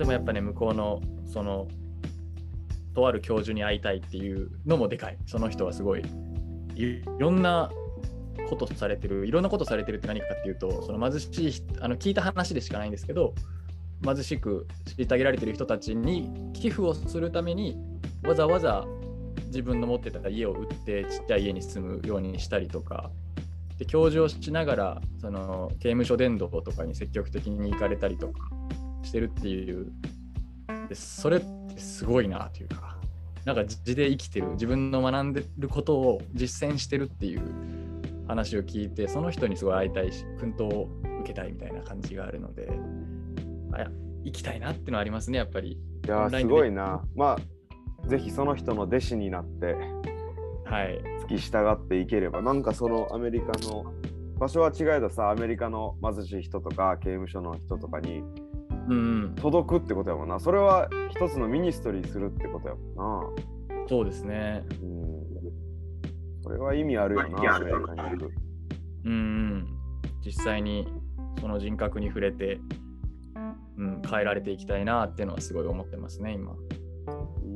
でもやっぱね向こうのそのとある教授に会いたいっていうのもでかい。その人はすごいいろんなことされてる。いろんなことされてるって何かっていうとその貧しいあの聞いた話でしかないんですけど貧しく虐げられてる人たちに寄付をするためにわざわざ自分の持ってた家を売ってちっちゃい家に住むようにしたりとか。で教授をしながらその刑務所伝道とかに積極的に行かれたりとか。してるっていうでそれってすごいなというかなんか地で生きてる自分の学んでることを実践してるっていう話を聞いてその人にすごい会いたいし奮闘を受けたいみたいな感じがあるのであ行きたいなっていうのはありますねやっぱり。いやすごいな。まあぜひその人の弟子になってはい付き従っていければなんかそのアメリカの場所は違えどさアメリカの貧しい人とか刑務所の人とかに届くってことやもんな、それは一つのミニストリーするってことやもんな。そうですね。うん。それは意味あるよなアメリカに行くうん実際にその人格に触れて、うん、変えられていきたいなっていうのはすごい思ってますね今。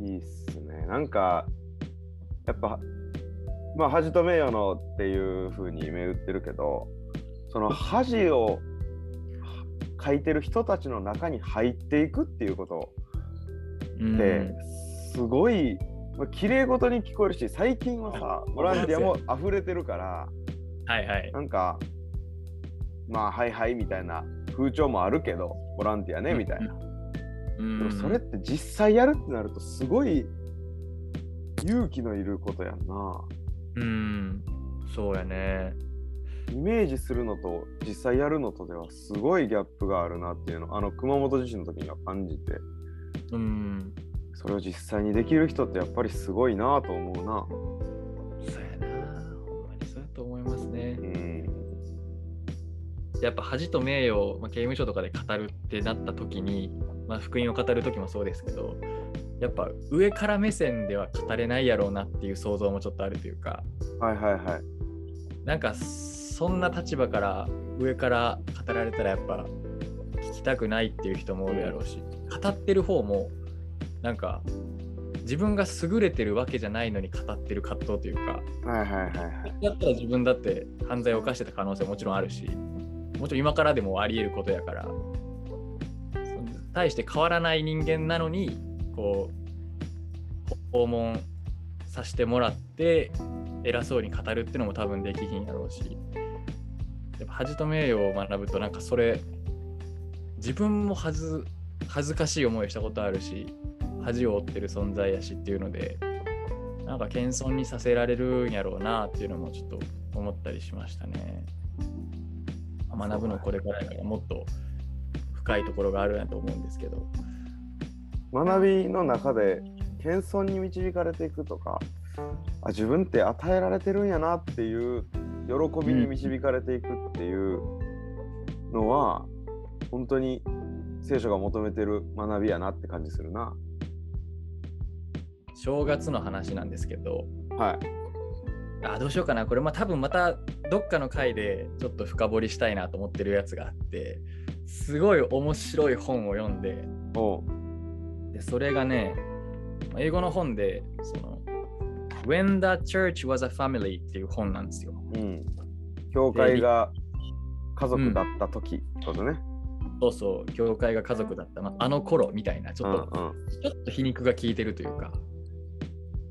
いいっすね。なんかやっぱまあ恥と名誉のっていうふうに銘打ってるけどその恥を書いてる人たちの中に入っていくっていうこと。ってすごい、まあ、綺麗事に聞こえるし最近はさボランティアも溢れてるからはいはい。なんかまあはいはいみたいな風潮もあるけどボランティアねみたいな、でもそれって実際やるってなるとすごい勇気のいることやんな。うん。そうやねイメージするのと実際やるのとではすごいギャップがあるなっていうのあの熊本地震の時には感じて。うん。それを実際にできる人ってやっぱりすごいなと思うな。そうやな。ほんまにそうやと思いますね。うん。やっぱ恥と名誉、まあ、刑務所とかで語るってなった時に、まあ、福音を語る時もそうですけどやっぱ上から目線では語れないやろうなっていう想像もちょっとあるというか。はいはいはい。なんかそんな立場から上から語られたらやっぱ聞きたくないっていう人もおるやろうし語ってる方もなんか自分が優れてるわけじゃないのに語ってる葛藤というかはいはいはいはい。だったら自分だって犯罪を犯してた可能性ももちろんあるしもちろん今からでもあり得ることやから対して変わらない人間なのにこう訪問させてもらって偉そうに語るっていうのも多分できひんやろうしやっぱ恥と名誉を学ぶとなんかそれ自分も恥ず恥ずかしい思いをしたことあるし恥を負ってる存在やしっていうのでなんか謙遜にさせられるんやろうなっていうのもちょっと思ったりしましたね。学ぶのこれからやからもっと深いところがあるなと思うんですけど。学びの中で謙遜に導かれていくとかあ自分って与えられてるんやなっていう喜びに導かれていくっていうのは、うん、本当に聖書が求めてる学びやなって感じするな。正月の話なんですけど、はい、あどうしようかな。これま多分またどっかの回でちょっと深掘りしたいなと思ってるやつがあってすごい面白い本を読んででそれがね英語の本でその When the Church was a Family っていう本なんですよ。うん。教会が家族だった時ってことね。そうそう、教会が家族だった、まあ、あの頃みたいな、ちょっと、うんうんちょっと皮肉が効いてるというか。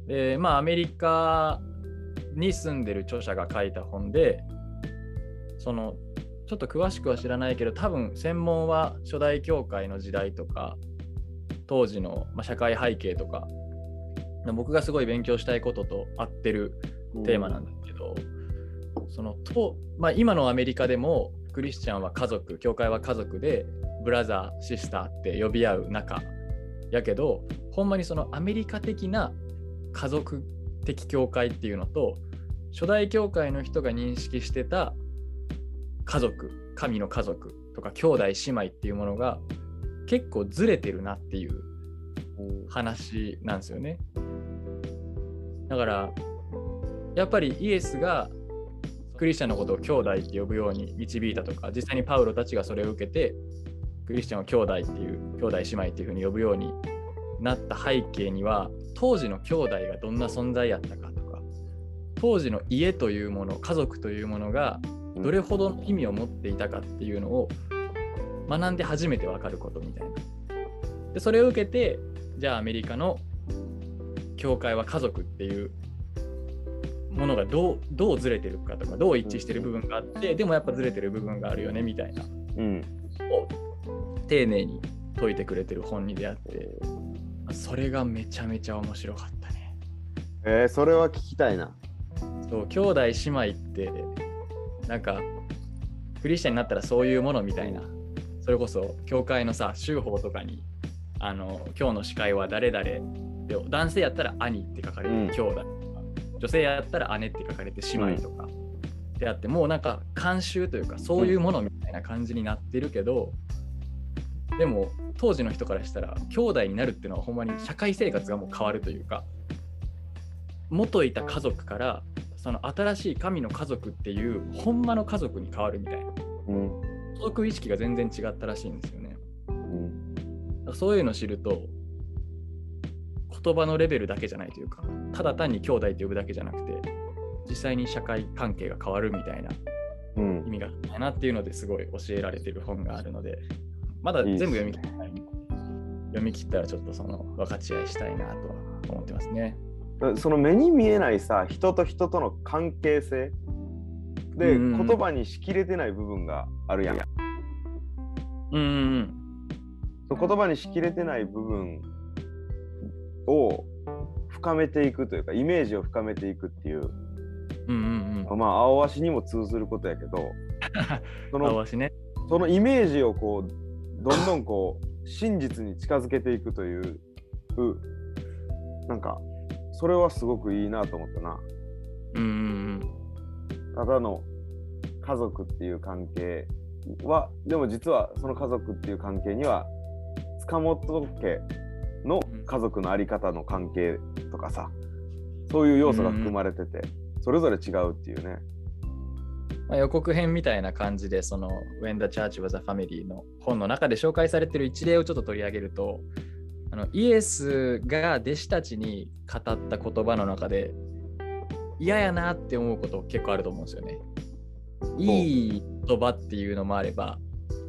で、まあ、アメリカに住んでる著者が書いた本で、その、ちょっと詳しくは知らないけど、多分専門は初代教会の時代とか、当時の、まあ、社会背景とか、僕がすごい勉強したいことと合ってるテーマなんだけど、そのと、まあ、今のアメリカでもクリスチャンは家族教会は家族でブラザーシスターって呼び合う仲やけどほんまにそのアメリカ的な家族的教会っていうのと初代教会の人が認識してた家族神の家族とか兄弟姉妹っていうものが結構ずれてるなっていう話なんですよね。だからやっぱりイエスがクリスチャンのことを兄弟って呼ぶように導いたとか実際にパウロたちがそれを受けてクリスチャンを兄弟っていう兄弟姉妹っていうふうに呼ぶようになった背景には当時の兄弟がどんな存在やったかとか当時の家というもの家族というものがどれほどの意味を持っていたかっていうのを学んで初めて分かることみたいな。でそれを受けてじゃあアメリカの教会は家族っていうものがどうどうずれてるかとかどう一致してる部分があってでもやっぱずれてる部分があるよねみたいなうん。を丁寧に解いてくれてる本に出会ってそれがめちゃめちゃ面白かったね。えー、それは聞きたいな。そう兄弟姉妹ってなんかクリスチャンになったらそういうものみたいなそれこそ教会のさ修法とかにあの今日の司会は誰々で男性やったら兄って書かれてうん兄弟とか、女性やったら姉って書かれて姉妹とか、であってもうなんか慣習というかそういうものみたいな感じになってるけど、でも当時の人からしたら兄弟になるっていうのはほんまに社会生活がもう変わるというか元いた家族からその新しい神の家族っていうほんまの家族に変わるみたいなうん。家族意識が全然違ったらしいんですよね。うん。そういうのを知ると言葉のレベルだけじゃないというかただ単に兄弟って呼ぶだけじゃなくて実際に社会関係が変わるみたいなうん意。味があるなっていうのですごい教えられてる本があるのでまだ全部読み切ってない読み切ったらちょっとその分かち合いしたいなとは思ってますね。その目に見えないさ人と人との関係性？で言葉にしきれてない部分があるやん。うんうん言葉にしきれてない部分を深めていくというかイメージを深めていくっていううんうんうんまあ青足にも通ずることやけど そうん。のわしね。そのイメージをこうどんどんこう真実に近づけていくといううなんかそれはすごくいいなと思ったな。うんうんただの家族っていう関係はでも実はその家族っていう関係には塚本家の家族のあり方の関係とかさそういう要素が含まれてて、それぞれ違うっていうね。まあ、予告編みたいな感じで、その When the Church was a Family の本の中で紹介されてる一例をちょっと取り上げると、あのイエスが弟子たちに語った言葉の中で嫌やなって思うこと結構あると思うんですよね。いい言葉っていうのもあれば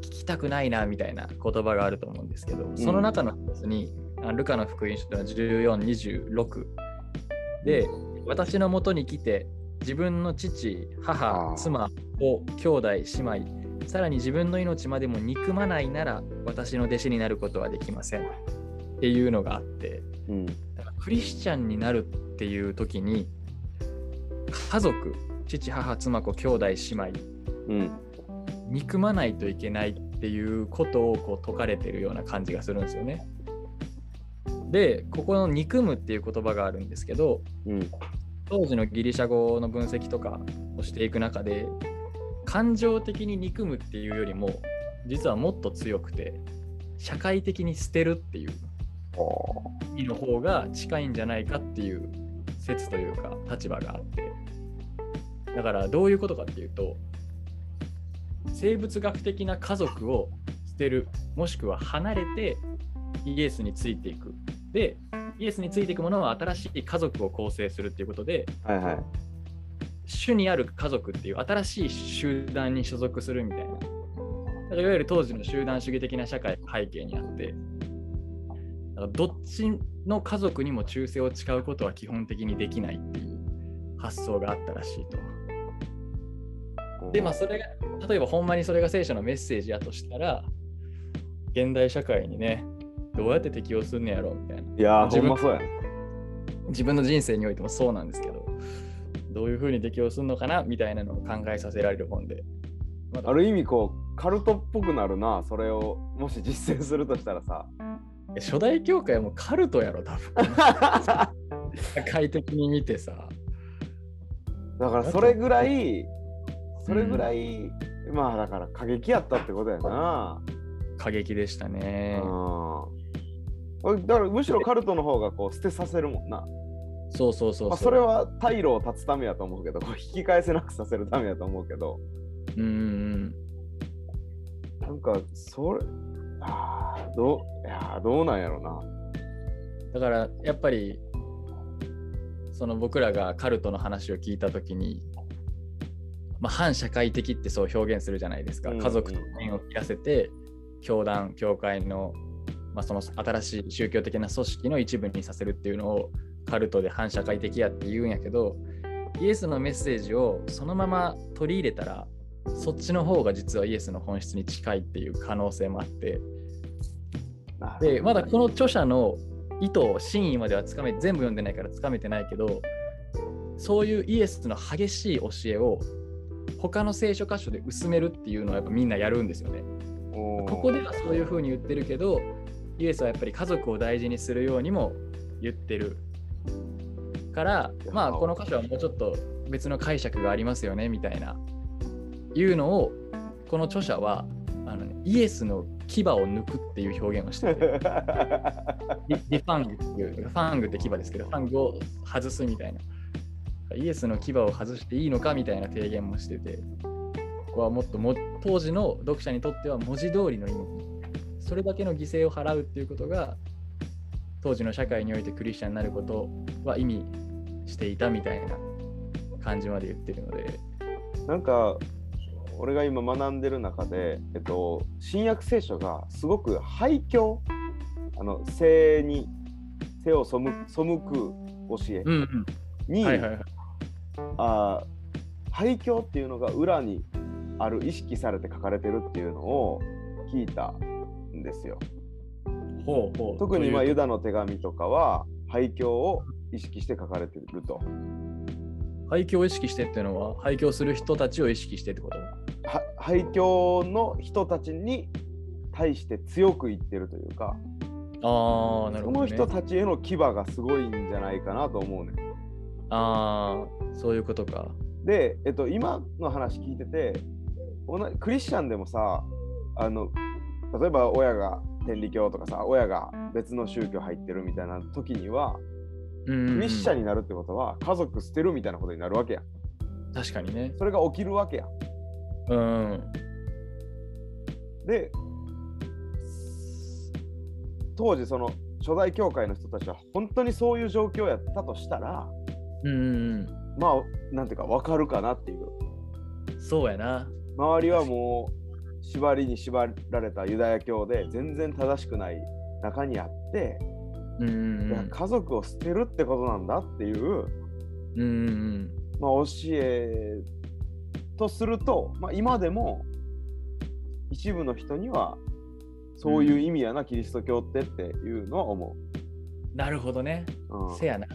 聞きたくないなみたいな言葉があると思うんですけど、その中の一つにあルカの福音書の14、26で私のもとに来て自分の父、母妻を兄弟、姉妹、さらに自分の命までも憎まないなら私の弟子になることはできません。っていうのがあって、うん。クリスチャンになるっていう時に家族、父、母、妻子、兄弟、姉妹、うん。憎まないといけないっていうことをこう説かれてるような感じがするんですよね。で、ここの憎むっていう言葉があるんですけど、うん。当時のギリシャ語の分析とかをしていく中で感情的に憎むっていうよりも実はもっと強くて社会的に捨てるっていう意味の方が近いんじゃないかっていう説というか立場があって。だからどういうことかっていうと生物学的な家族を捨てるもしくは離れてイエスについていくでイエスについていくものは新しい家族を構成するっていうことではいはい。主にある家族っていう新しい集団に所属するみたいな。だからいわゆる当時の集団主義的な社会の背景にあって、だからどっちの家族にも忠誠を誓うことは基本的にできないっていう発想があったらしいと。で、まあそれが、例えばほんまにそれが聖書のメッセージやとしたら、現代社会にね、どうやって適応すんねやろ？うみたいな。いやー、自分ほんまそうやね。自分の人生においてもそうなんですけど、どういうふうに適応するのかな？みたいなのを考えさせられる本で。まだある意味こう、カルトっぽくなるな、それをもし実践するとしたらさ。初代教会はもうカルトやろ、多分。社会的に見てさ。だからそれぐらい、それぐらい、まあだから過激やったってことやな。過激でしたね。うん。だからむしろカルトの方がこう捨てさせるもんな。そうそうそうまあ、それは退路を断つためやと思うけど、こう引き返せなくさせるためやと思うけど、うんうんなんかそれ、あーどういやーどうなんやろな。だからやっぱりその僕らがカルトの話を聞いた時に、まあ、反社会的ってそう表現するじゃないですか、家族と縁を切らせて教団教会の,、まあその新しい宗教的な組織の一部にさせるっていうのをカルトで反社会的やって言うんやけどイエスのメッセージをそのまま取り入れたらそっちの方が実はイエスの本質に近いっていう可能性もあって。でまだこの著者の意図を真意まではつかめ全部読んでないからつかめてないけどそういうイエスの激しい教えを他の聖書箇所で薄めるっていうのはやっぱみんなやるんですよね。ここではそういうふうに言ってるけどイエスはやっぱり家族を大事にするようにも言ってるからまあこの箇所はもうちょっと別の解釈がありますよねみたいな。いうのをこの著者はあの、ね、イエスの牙を抜くっていう表現をしてて。リリファングっていうファングって牙ですけどファングを外すみたいな。イエスの牙を外していいのかみたいな提言もしてて。ここはもっとも当時の読者にとっては文字通りの意味それだけの犠牲を払うっていうことが当時の社会においてクリスチャンになることは意味していたみたいな感じまで言ってるので。なんか俺が今学んでる中で、えっと、新約聖書がすごく廃墟あの性に背を背く背く教えに、廃墟っていうのが裏にある意識されて書かれてるっていうのを聞いた。んですよ。ほうほう特にまあユダの手紙とかは廃墟を意識して書かれてると。廃墟を意識してっていうのは廃墟する人たちを意識してってこと？は廃墟の人たちに対して強く言ってるというか、ああなるほど、ね、その人たちへの牙がすごいんじゃないかなと思うね。ああそういうことかで、えっと、今の話聞いてて同じクリスチャンでもさあの例えば親が天理教とかさ親が別の宗教入ってるみたいな時にはクリスチャンになるってことは家族捨てるみたいなことになるわけや。ん。確かにね。それが起きるわけや。ん。うん。で当時その初代教会の人たちは本当にそういう状況やったとしたらうんうんまあなんていうか分かるかなっていう。うんそうやな。周りはもう縛りに縛られたユダヤ教で全然正しくない中にあって、うん家族を捨てるってことなんだっていう、うんまあ、教えとすると、まあ、今でも一部の人にはそういう意味やな、キリスト教ってっていうのは思なるほどね。う。うん。せやな。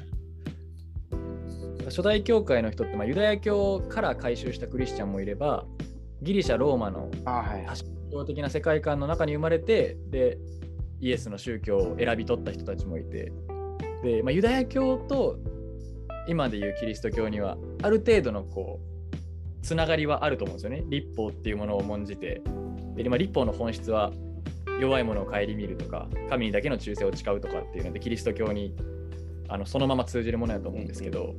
初代教会の人って、まあ、ユダヤ教から改宗したクリスチャンもいればギリシャローマのあはい多神的な世界観の中に生まれてでイエスの宗教を選び取った人たちもいてで、まあ、ユダヤ教と今でいうキリスト教にはある程度のこうつながりはあると思うんですよね。立法っていうものを重んじて。で、まあ、立法の本質は弱いものを顧みるとか神にだけの忠誠を誓うとかっていうのでキリスト教にあのそのまま通じるものだと思うんですけど、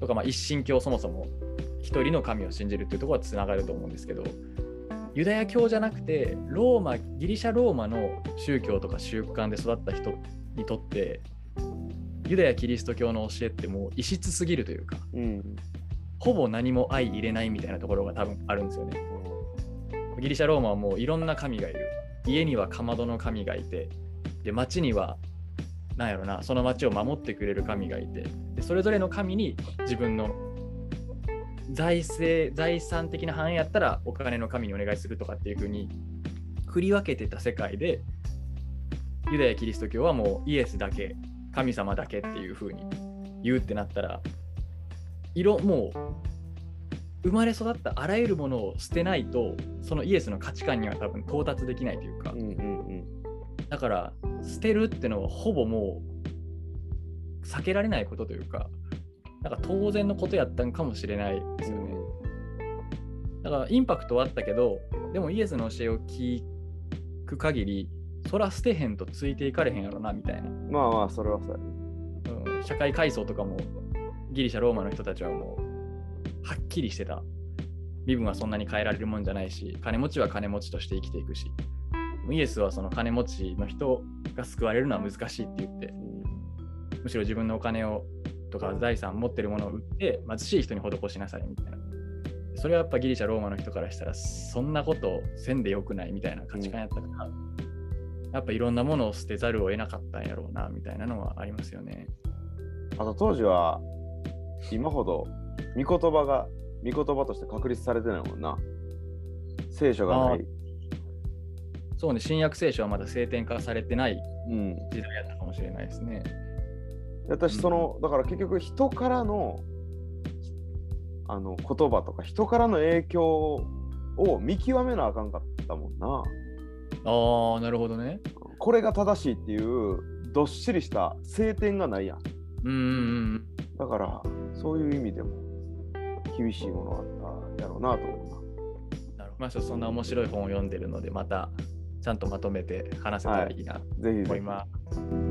とかまあ一神教そもそも一人の神を信じるっていうところはつながると思うんですけどユダヤ教じゃなくてローマギリシャローマの宗教とか習慣で育った人にとってユダヤキリスト教の教えってもう異質すぎるというかうんほぼ何も相入れないみたいなところが多分あるんですよね。ギリシャローマはもういろんな神がいる。家にはかまどの神がいてで町にはなんやろなその町を守ってくれる神がいてでそれぞれの神に自分の財政財産的な範囲やったらお金の神にお願いするとかっていう風に振り分けてた世界でユダヤキリスト教はもうイエスだけ神様だけっていう風に言うってなったら色もう生まれ育ったあらゆるものを捨てないとそのイエスの価値観には多分到達できないというか。うんうん。だから捨てるってのはほぼもう避けられないことというかなんか当然のことやったんかもしれないですよね。だからインパクトはあったけどでもイエスの教えを聞く限りそら捨てへんとついていかれへんやろなみたいな、まあまあそれはそうやね。うん、社会階層とかもギリシャローマの人たちはもうはっきりしてた。身分はそんなに変えられるもんじゃないし金持ちは金持ちとして生きていくし。イエスはその金持ちの人が救われるのは難しいって言って、むしろ自分のお金をとか財産持ってるものを売って貧しい人に施しなさいみたいな。それはやっぱギリシャ、ローマの人からしたらそんなことせんでよくないみたいな価値観やったから、やっぱいろんなものを捨てざるを得なかったんやろうなみたいなのはありますよね。あと当時は今ほど御言葉が御言葉として確立されてないもんな。聖書がない。そうね、新約聖書はまだ聖典化されてないうん。時代やったかもしれないですね。私そのだから結局人からのあの言葉とか人からの影響を見極めなあかんかったもんな。ああ、なるほどね。これが正しいっていうどっしりした聖典がないやん。うんうんうん。だからそういう意味でも厳しいものがあったやろうなと思うな。なるほど。まあ、そんな面白い本を読んでるので、またちゃんとまとめて話せたらいいなとぜひぜひ。思います。